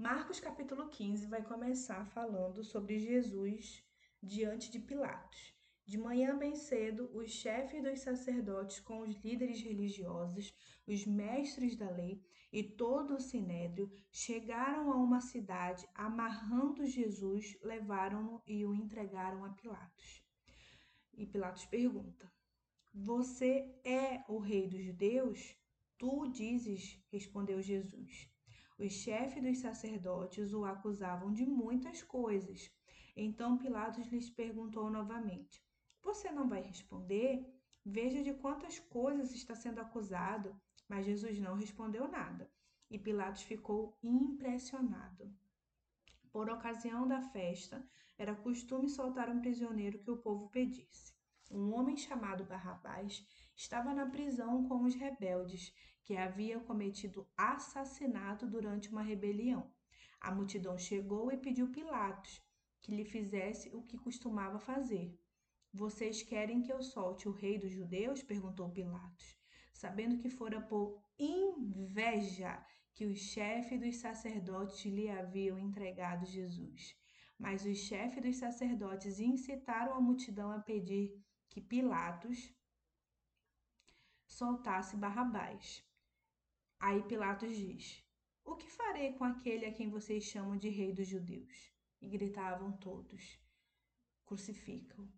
Marcos capítulo 15 vai começar falando sobre Jesus diante de Pilatos. De manhã bem cedo, os chefes dos sacerdotes com os líderes religiosos, os mestres da lei e todo o sinédrio chegaram a uma cidade, amarrando Jesus, levaram-no e o entregaram a Pilatos. E Pilatos pergunta: Você é o rei dos judeus? Tu dizes, respondeu Jesus. Os chefes dos sacerdotes o acusavam de muitas coisas. Então Pilatos lhes perguntou novamente: Você não vai responder? Veja de quantas coisas está sendo acusado. Mas Jesus não respondeu nada. E Pilatos ficou impressionado. Por ocasião da festa, era costume soltar um prisioneiro que o povo pedisse. Um homem chamado Barrabás estava na prisão com os rebeldes que havia cometido assassinato durante uma rebelião. A multidão chegou e pediu Pilatos que lhe fizesse o que costumava fazer. Vocês querem que eu solte o rei dos judeus? perguntou Pilatos, sabendo que fora por inveja que os chefes dos sacerdotes lhe haviam entregado Jesus. Mas os chefes dos sacerdotes incitaram a multidão a pedir que Pilatos soltasse Barrabás. Aí Pilatos diz: O que farei com aquele a quem vocês chamam de rei dos judeus? E gritavam todos: Crucificam.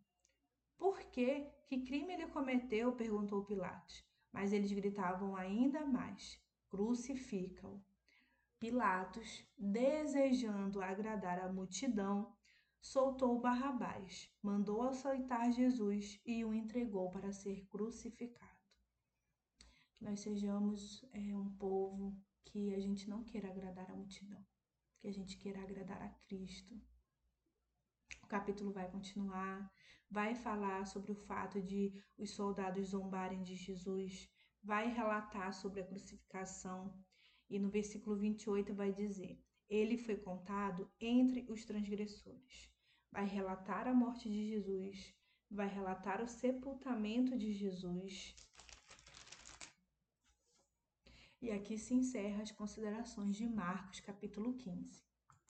Por quê? Que crime ele cometeu? perguntou Pilatos. Mas eles gritavam ainda mais: Crucificam. Pilatos, desejando agradar a multidão, soltou Barrabás, mandou açoitar Jesus e o entregou para ser crucificado que nós sejamos é, um povo que a gente não queira agradar a multidão, que a gente queira agradar a Cristo. O capítulo vai continuar, vai falar sobre o fato de os soldados zombarem de Jesus, vai relatar sobre a crucificação e no versículo 28 vai dizer: Ele foi contado entre os transgressores. Vai relatar a morte de Jesus, vai relatar o sepultamento de Jesus e aqui se encerra as considerações de Marcos, capítulo 15.